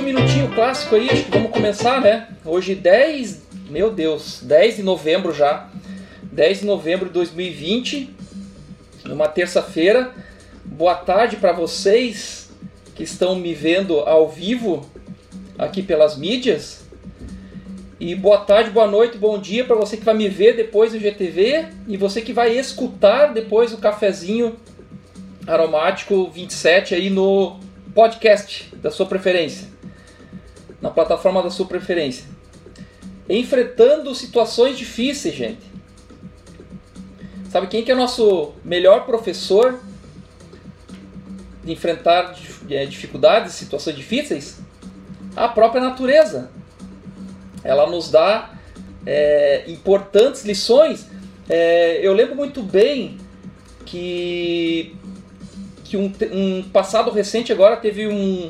um minutinho clássico aí, acho que vamos começar, né? Hoje 10, meu Deus, 10 de novembro já. 10 de novembro de 2020, numa terça-feira. Boa tarde para vocês que estão me vendo ao vivo aqui pelas mídias. E boa tarde, boa noite, bom dia para você que vai me ver depois do GTV e você que vai escutar depois o cafezinho aromático 27 aí no podcast da sua preferência, na plataforma da sua preferência. Enfrentando situações difíceis, gente. Sabe quem que é o nosso melhor professor de enfrentar é, dificuldades, situações difíceis? A própria natureza. Ela nos dá é, importantes lições. É, eu lembro muito bem que que um, um passado recente agora teve um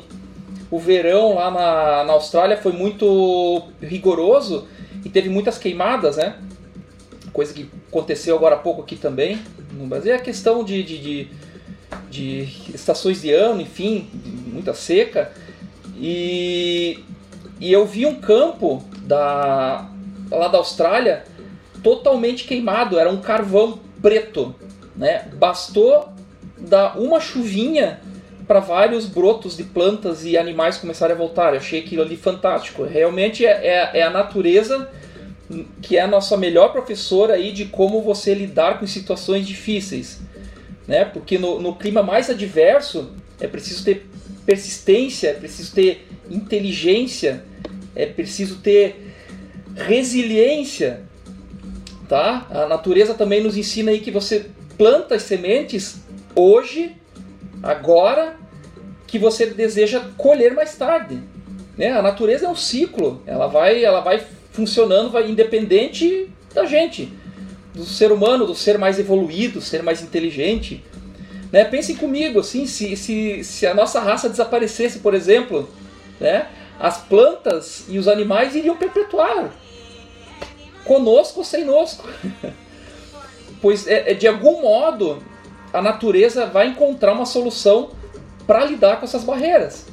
o verão lá na, na Austrália foi muito rigoroso e teve muitas queimadas, né? Coisa que aconteceu agora há pouco aqui também no Brasil. É a questão de, de, de, de estações de ano, enfim, muita seca. E, e eu vi um campo da, lá da Austrália totalmente queimado, era um carvão preto. Né? Bastou dar uma chuvinha para vários brotos de plantas e animais começarem a voltar. Eu achei aquilo ali fantástico. Realmente é, é, é, a natureza que é a nossa melhor professora aí de como você lidar com situações difíceis. Né? Porque no, no clima mais adverso é preciso ter persistência, é preciso ter inteligência, é preciso ter resiliência. Tá? A natureza também nos ensina aí que você planta as sementes hoje, agora, que você deseja colher mais tarde. Né? A natureza é um ciclo, ela vai, ela vai funcionando, vai independente da gente, do ser humano, do ser mais evoluído, ser mais inteligente. Né? Pensem comigo, assim, se, se, se a nossa raça desaparecesse, por exemplo, né? as plantas e os animais iriam perpetuar, conosco ou sem nosco. pois é, é, de algum modo a natureza vai encontrar uma solução para lidar com essas barreiras,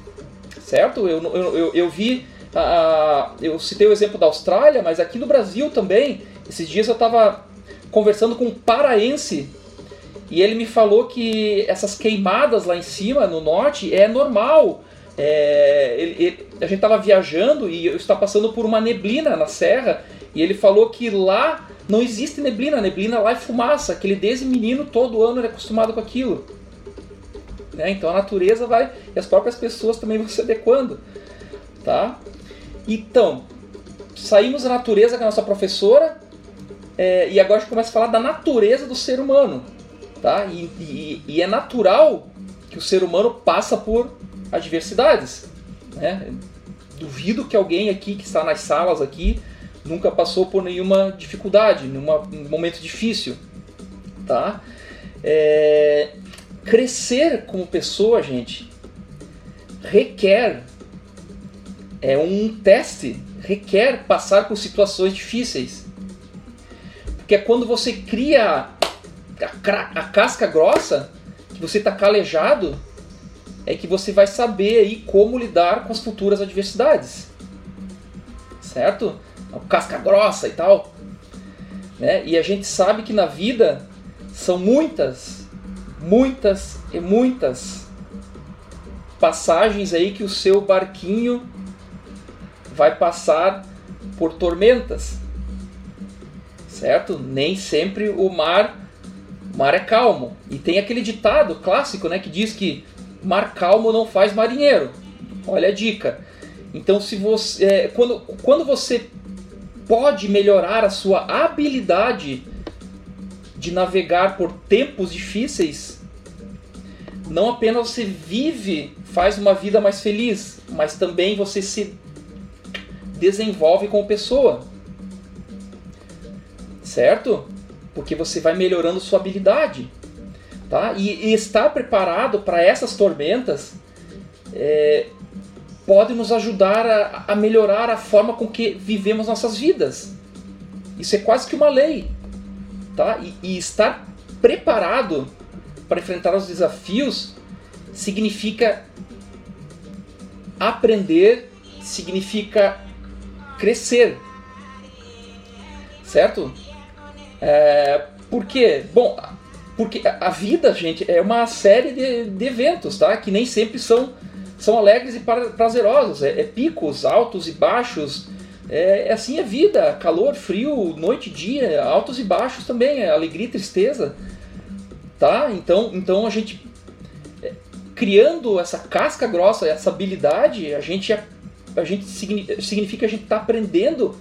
certo? Eu, eu, eu, eu vi, uh, eu citei o exemplo da Austrália, mas aqui no Brasil também, esses dias eu estava conversando com um paraense e ele me falou que essas queimadas lá em cima, no norte, é normal. É, ele, ele, a gente estava viajando e eu estava passando por uma neblina na serra e ele falou que lá não existe neblina, neblina lá é fumaça, que ele desde menino todo ano ele é acostumado com aquilo. Né? Então a natureza vai, e as próprias pessoas também vão se adequando. Tá? Então, saímos da natureza com a nossa professora, é, e agora a gente começa a falar da natureza do ser humano. Tá? E, e, e é natural que o ser humano passa por adversidades. Né? Duvido que alguém aqui que está nas salas aqui nunca passou por nenhuma dificuldade, nenhum momento difícil, tá? É, crescer como pessoa, gente, requer é um teste, requer passar por situações difíceis, porque é quando você cria a, a casca grossa, que você está calejado, é que você vai saber aí como lidar com as futuras adversidades, certo? casca grossa e tal. Né? E a gente sabe que na vida são muitas, muitas e muitas passagens aí que o seu barquinho vai passar por tormentas. Certo? Nem sempre o mar, o mar é calmo. E tem aquele ditado clássico, né, que diz que mar calmo não faz marinheiro. Olha a dica. Então, se você, é, quando, quando você pode melhorar a sua habilidade de navegar por tempos difíceis, não apenas você vive, faz uma vida mais feliz, mas também você se desenvolve como pessoa. Certo? Porque você vai melhorando sua habilidade. Tá? E, e estar preparado para essas tormentas é, pode nos ajudar a, a melhorar a forma com que vivemos nossas vidas. Isso é quase que uma lei. Tá? E, e estar preparado para enfrentar os desafios significa aprender significa crescer, certo? É, por quê? Bom, porque a vida, gente, é uma série de, de eventos, tá? Que nem sempre são, são alegres e prazerosos. É, é picos, altos e baixos. É, é assim a vida, calor, frio, noite, dia, altos e baixos também, é alegria e tristeza, tá? Então, então a gente é, criando essa casca grossa, essa habilidade, a gente a gente significa que a gente está aprendendo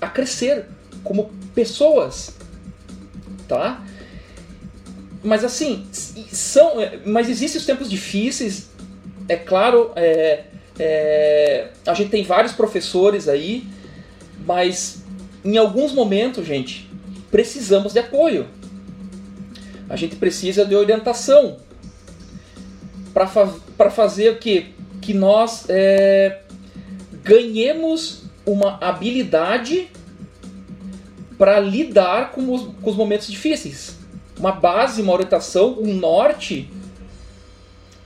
a crescer como pessoas, tá? Mas assim, são, mas existem os tempos difíceis. É claro, é, é, a gente tem vários professores aí, mas em alguns momentos, gente, precisamos de apoio. A gente precisa de orientação para fa fazer o que? Que nós é, ganhemos uma habilidade para lidar com os, com os momentos difíceis. Uma base, uma orientação, um norte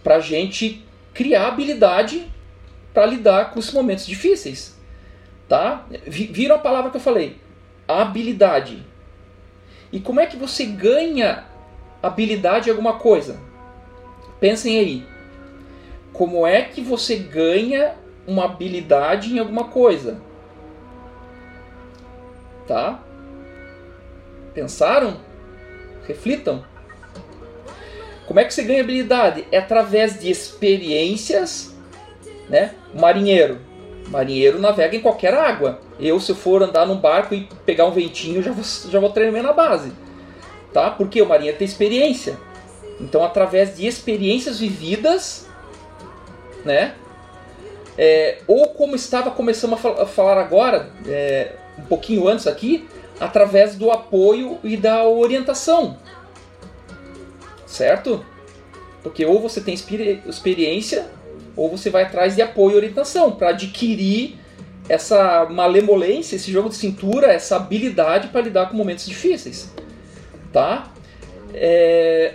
para a gente criar habilidade para lidar com os momentos difíceis. Tá? Viram a palavra que eu falei? Habilidade. E como é que você ganha habilidade em alguma coisa? Pensem aí. Como é que você ganha uma habilidade em alguma coisa? Tá? Pensaram? Reflitam. Como é que você ganha habilidade? É através de experiências, né? Marinheiro. Marinheiro navega em qualquer água. Eu, se eu for andar num barco e pegar um ventinho, já vou, já vou tremer na base. Tá? Porque o marinheiro tem experiência. Então, através de experiências vividas, né? É, ou como estava começando a falar agora, é, um pouquinho antes aqui, através do apoio e da orientação. Certo? Porque ou você tem experiência, ou você vai atrás de apoio e orientação para adquirir essa malemolência, esse jogo de cintura, essa habilidade para lidar com momentos difíceis. Tá? É...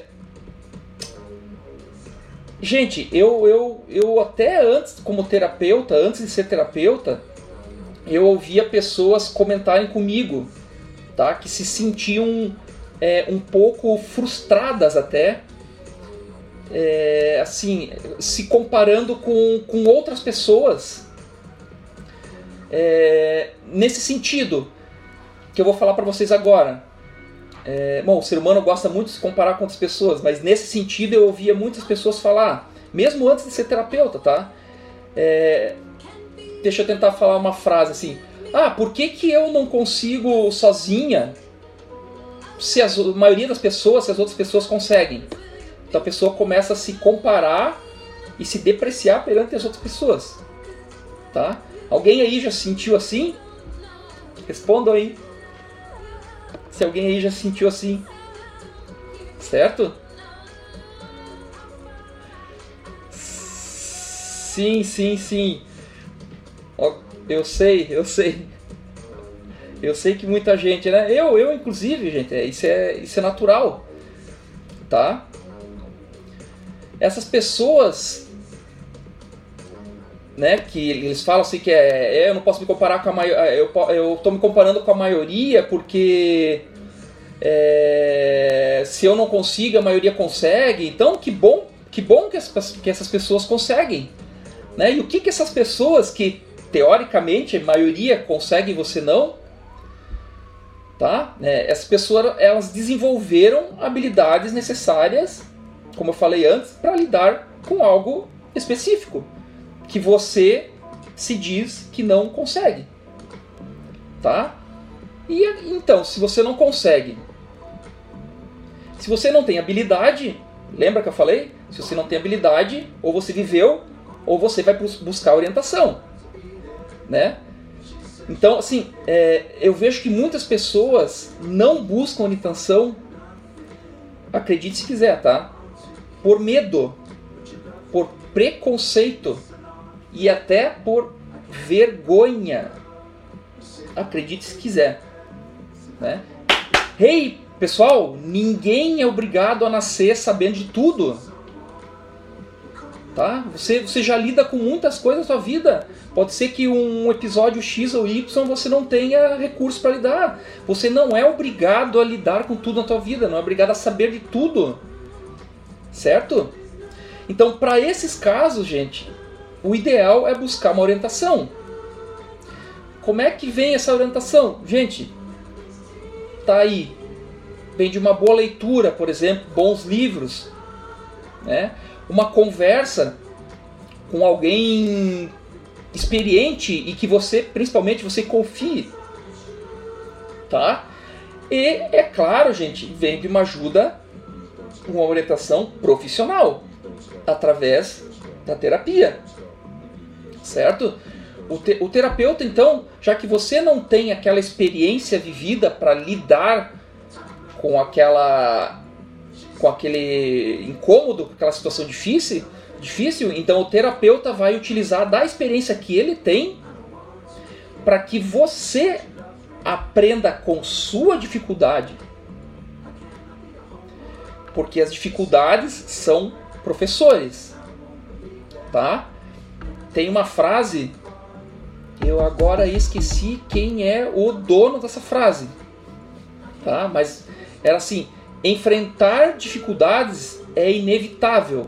Gente, eu, eu, eu até antes, como terapeuta, antes de ser terapeuta, eu ouvia pessoas comentarem comigo tá? que se sentiam é, um pouco frustradas até, é, assim, se comparando com, com outras pessoas é, nesse sentido que eu vou falar para vocês agora. É, bom, o ser humano gosta muito de se comparar com outras pessoas, mas nesse sentido eu ouvia muitas pessoas falar, mesmo antes de ser terapeuta, tá? É, deixa eu tentar falar uma frase assim. Ah, por que, que eu não consigo sozinha se a maioria das pessoas, se as outras pessoas conseguem? Então a pessoa começa a se comparar e se depreciar perante as outras pessoas. Tá? Alguém aí já sentiu assim? Respondam aí. Se alguém aí já sentiu assim. Certo? Sim, sim, sim. Eu sei, eu sei. Eu sei que muita gente, né? Eu, eu inclusive, gente, é, isso, é, isso é natural. Tá? Essas pessoas né, que eles falam assim que é, é eu não posso me comparar com a maioria, eu, eu tô me comparando com a maioria porque é, se eu não consigo, a maioria consegue. Então, que bom, que bom que, as, que essas pessoas conseguem. Né? E o que, que essas pessoas que teoricamente a maioria consegue e você não, tá? É, essas pessoas elas desenvolveram habilidades necessárias, como eu falei antes, para lidar com algo específico que você se diz que não consegue, tá? E então, se você não consegue, se você não tem habilidade, lembra que eu falei? Se você não tem habilidade, ou você viveu, ou você vai buscar orientação né? Então, assim, é, eu vejo que muitas pessoas não buscam orientação, acredite se quiser, tá? Por medo, por preconceito e até por vergonha. Acredite se quiser, né? Hey, pessoal, ninguém é obrigado a nascer sabendo de tudo. Tá? Você, você já lida com muitas coisas na sua vida. Pode ser que um episódio X ou Y você não tenha recurso para lidar. Você não é obrigado a lidar com tudo na sua vida, não é obrigado a saber de tudo. Certo? Então, para esses casos, gente, o ideal é buscar uma orientação. Como é que vem essa orientação? Gente, tá aí. Vem de uma boa leitura, por exemplo, bons livros, né? uma conversa com alguém experiente e que você, principalmente, você confie. Tá? E é claro, gente, vem de uma ajuda, uma orientação profissional através da terapia. Certo? O, te, o terapeuta, então, já que você não tem aquela experiência vivida para lidar com aquela com aquele incômodo, com aquela situação difícil, difícil, então o terapeuta vai utilizar da experiência que ele tem para que você aprenda com sua dificuldade. Porque as dificuldades são professores. Tá? Tem uma frase, eu agora esqueci quem é o dono dessa frase. Tá? Mas era assim: Enfrentar dificuldades é inevitável.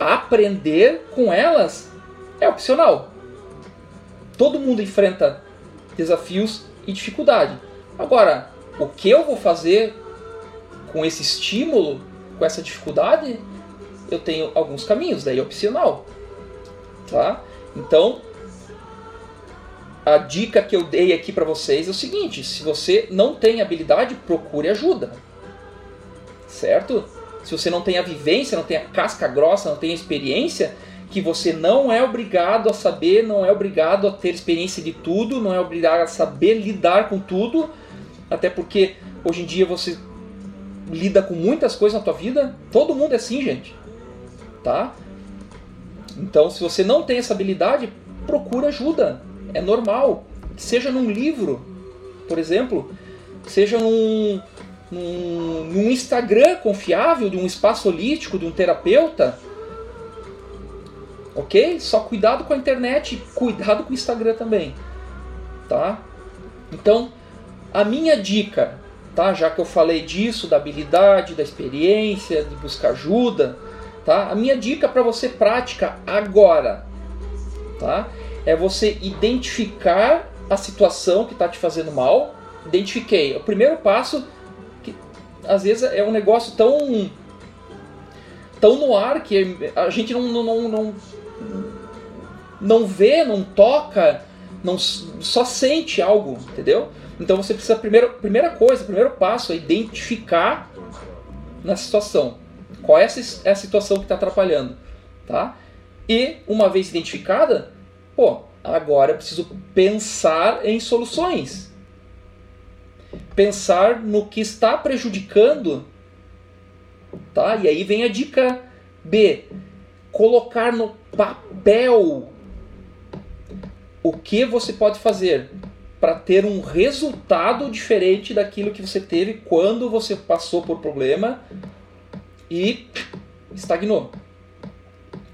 Aprender com elas é opcional. Todo mundo enfrenta desafios e dificuldade. Agora, o que eu vou fazer com esse estímulo, com essa dificuldade, eu tenho alguns caminhos, daí é opcional. Tá? Então, a dica que eu dei aqui para vocês é o seguinte: se você não tem habilidade, procure ajuda. Certo? Se você não tem a vivência, não tem a casca grossa, não tem a experiência, que você não é obrigado a saber, não é obrigado a ter experiência de tudo, não é obrigado a saber lidar com tudo, até porque hoje em dia você lida com muitas coisas na tua vida. Todo mundo é assim, gente. Tá? Então, se você não tem essa habilidade, procura ajuda é normal. Seja num livro, por exemplo, seja num, num, num Instagram confiável, de um espaço holístico, de um terapeuta. Ok? Só cuidado com a internet, cuidado com o Instagram também. Tá? Então, a minha dica, tá? Já que eu falei disso, da habilidade, da experiência, de buscar ajuda, tá? A minha dica para você prática agora, tá? é você identificar a situação que está te fazendo mal. Identifiquei. O primeiro passo, que às vezes é um negócio tão tão no ar que a gente não, não, não, não vê, não toca, não só sente algo, entendeu? Então você precisa primeiro, primeira coisa, primeiro passo é identificar na situação qual é essa, é a situação que está atrapalhando, tá? E uma vez identificada, Pô, agora eu preciso pensar em soluções. Pensar no que está prejudicando. Tá? E aí vem a dica B. Colocar no papel o que você pode fazer para ter um resultado diferente daquilo que você teve quando você passou por problema e estagnou.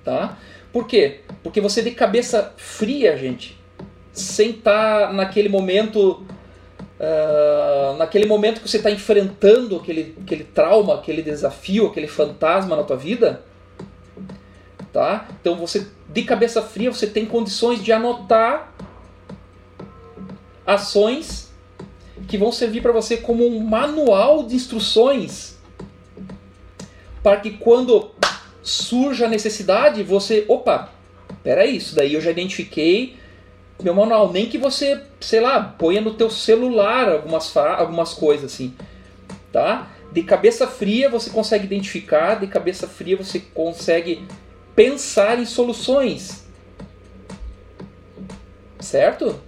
Tá? Por quê? Porque você de cabeça fria, gente, sem estar tá naquele momento. Uh, naquele momento que você está enfrentando aquele, aquele trauma, aquele desafio, aquele fantasma na tua vida, tá? Então você de cabeça fria você tem condições de anotar ações que vão servir para você como um manual de instruções para que quando surja a necessidade, você, opa, peraí, isso daí eu já identifiquei meu manual. Nem que você, sei lá, ponha no teu celular algumas, algumas coisas assim, tá? De cabeça fria você consegue identificar, de cabeça fria você consegue pensar em soluções. Certo?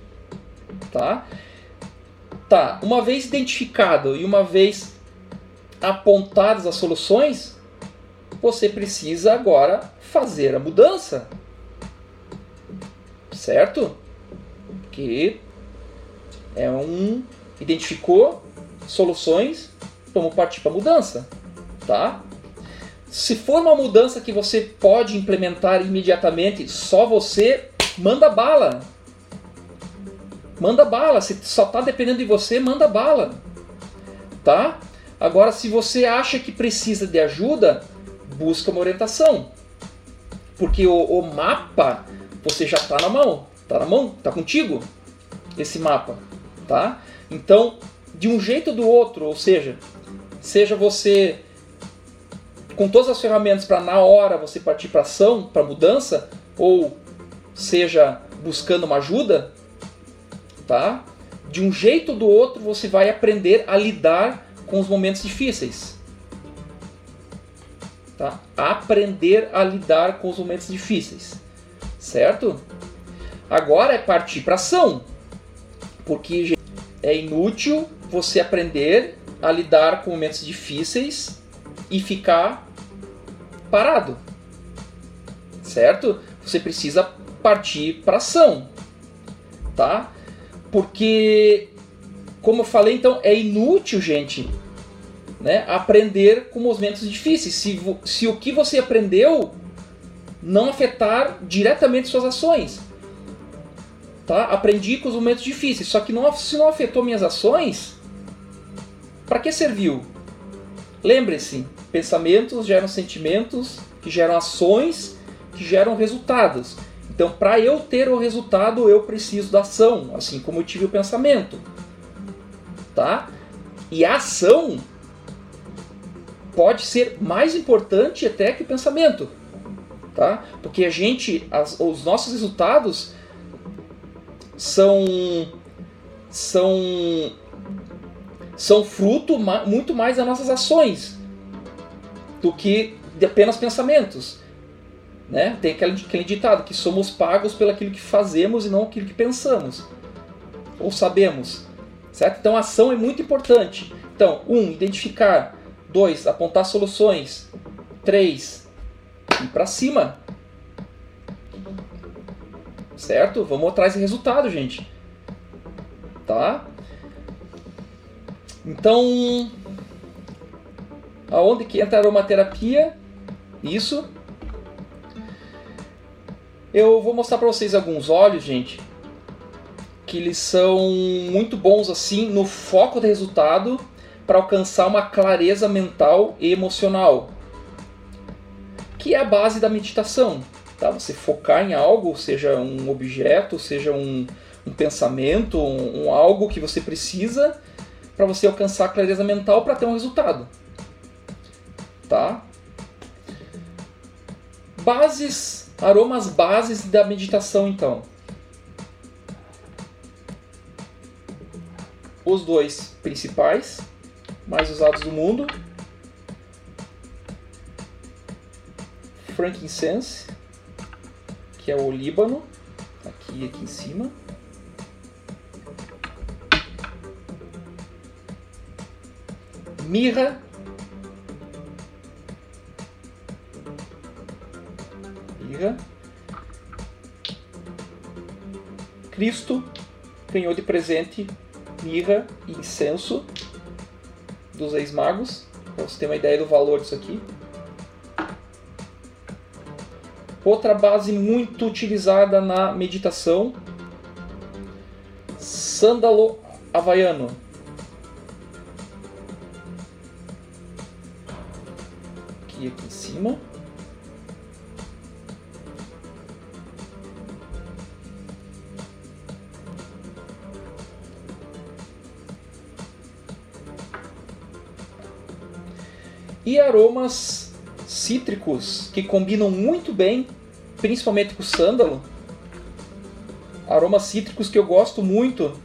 Tá? Tá, uma vez identificado e uma vez apontadas as soluções, você precisa agora fazer a mudança. Certo? Que é um identificou soluções, vamos partir para mudança, tá? Se for uma mudança que você pode implementar imediatamente, só você, manda bala. Manda bala. Se só está dependendo de você, manda bala. Tá? Agora, se você acha que precisa de ajuda, busca uma orientação. Porque o, o mapa, você já está na mão. Está na mão, está contigo esse mapa. Tá? Então, de um jeito ou do outro, ou seja, seja você com todas as ferramentas para na hora você partir para ação, para mudança, ou seja buscando uma ajuda, De um jeito ou do outro você vai aprender a lidar com os momentos difíceis. Tá? Aprender a lidar com os momentos difíceis. Certo? Agora é partir para ação. Porque é inútil você aprender a lidar com momentos difíceis e ficar parado. Certo? Você precisa partir para ação. Tá? Porque como eu falei, então é inútil, gente, né, aprender com momentos difíceis. Se, se o que você aprendeu não afetar diretamente suas ações tá? Aprendi com os momentos difíceis, só que não, se não afetou minhas ações, para que serviu? Lembre-se, pensamentos geram sentimentos, que geram ações, que geram resultados. Então, para eu ter o resultado, eu preciso da ação, assim como eu tive o pensamento. Tá? E a ação pode ser mais importante até que o pensamento. Tá? Porque a gente, as, os nossos resultados, são são são fruto muito mais das nossas ações do que de apenas pensamentos. Né? Tem aquele, aquele ditado que somos pagos pelo aquilo que fazemos e não aquilo que pensamos ou sabemos. Certo? Então a ação é muito importante. Então, um, identificar. Dois, apontar soluções. Três, ir para cima certo? Vamos atrás de resultado, gente. Tá? Então, aonde que entra a aromaterapia? Isso. Eu vou mostrar para vocês alguns óleos, gente, que eles são muito bons assim no foco do resultado para alcançar uma clareza mental e emocional, que é a base da meditação tá? Você focar em algo, seja um objeto, seja um, um pensamento, um, um, algo que você precisa para você alcançar a clareza mental para ter um resultado, tá? Bases, aromas bases da meditação, então. Os dois principais, mais usados do mundo, frankincense que é o Líbano, aqui aqui em cima. Mirra. Cristo ganhou de presente mirra e incenso dos ex-magos, para você ter uma ideia do valor disso aqui. Outra base muito utilizada na meditação, sândalo havaiano. E aromas cítricos que combinam muito bem, principalmente com o sândalo. Aromas cítricos que eu gosto muito,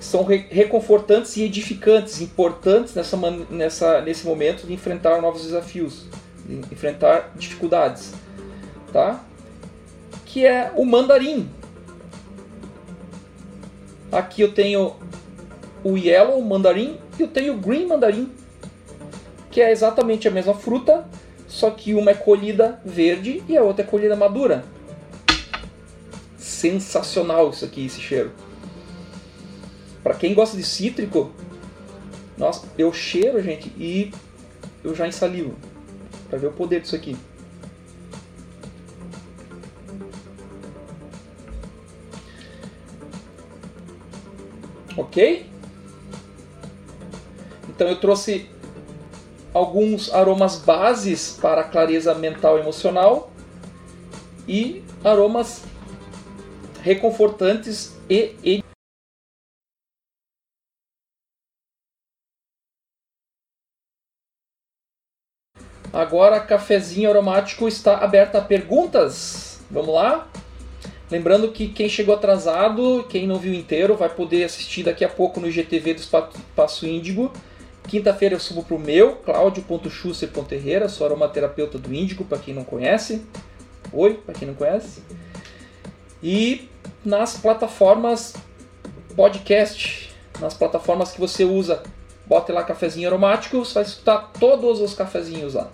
são reconfortantes e edificantes, importantes nessa, nessa, nesse momento de enfrentar novos desafios, de enfrentar dificuldades, tá? Que é o mandarim. Aqui eu tenho o yellow mandarim e eu tenho o green mandarim, que é exatamente a mesma fruta, só que uma é colhida verde e a outra é colhida madura. Sensacional isso aqui, esse cheiro. Para quem gosta de cítrico, nossa, eu cheiro, gente, e eu já ensalivo. para ver o poder disso aqui. Ok? Então eu trouxe alguns aromas bases para clareza mental e emocional e aromas reconfortantes e Agora, cafezinho aromático está aberto a perguntas. Vamos lá? Lembrando que quem chegou atrasado, quem não viu inteiro, vai poder assistir daqui a pouco no IGTV do Espaço Índigo. Quinta-feira eu subo para o meu, claudio.schuster.herrera, sou aromaterapeuta do Índigo, para quem não conhece. Oi, para quem não conhece. E nas plataformas podcast, nas plataformas que você usa, bote lá cafezinho aromático, você vai escutar todos os cafezinhos lá.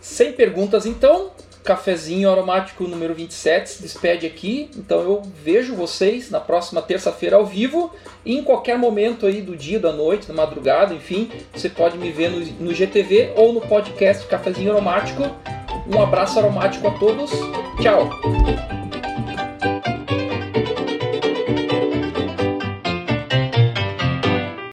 Sem perguntas, então, cafezinho aromático número 27 se despede aqui. Então eu vejo vocês na próxima terça-feira ao vivo e em qualquer momento aí do dia, da noite, da madrugada, enfim, você pode me ver no, no GTV ou no podcast Cafezinho Aromático. Um abraço aromático a todos. Tchau.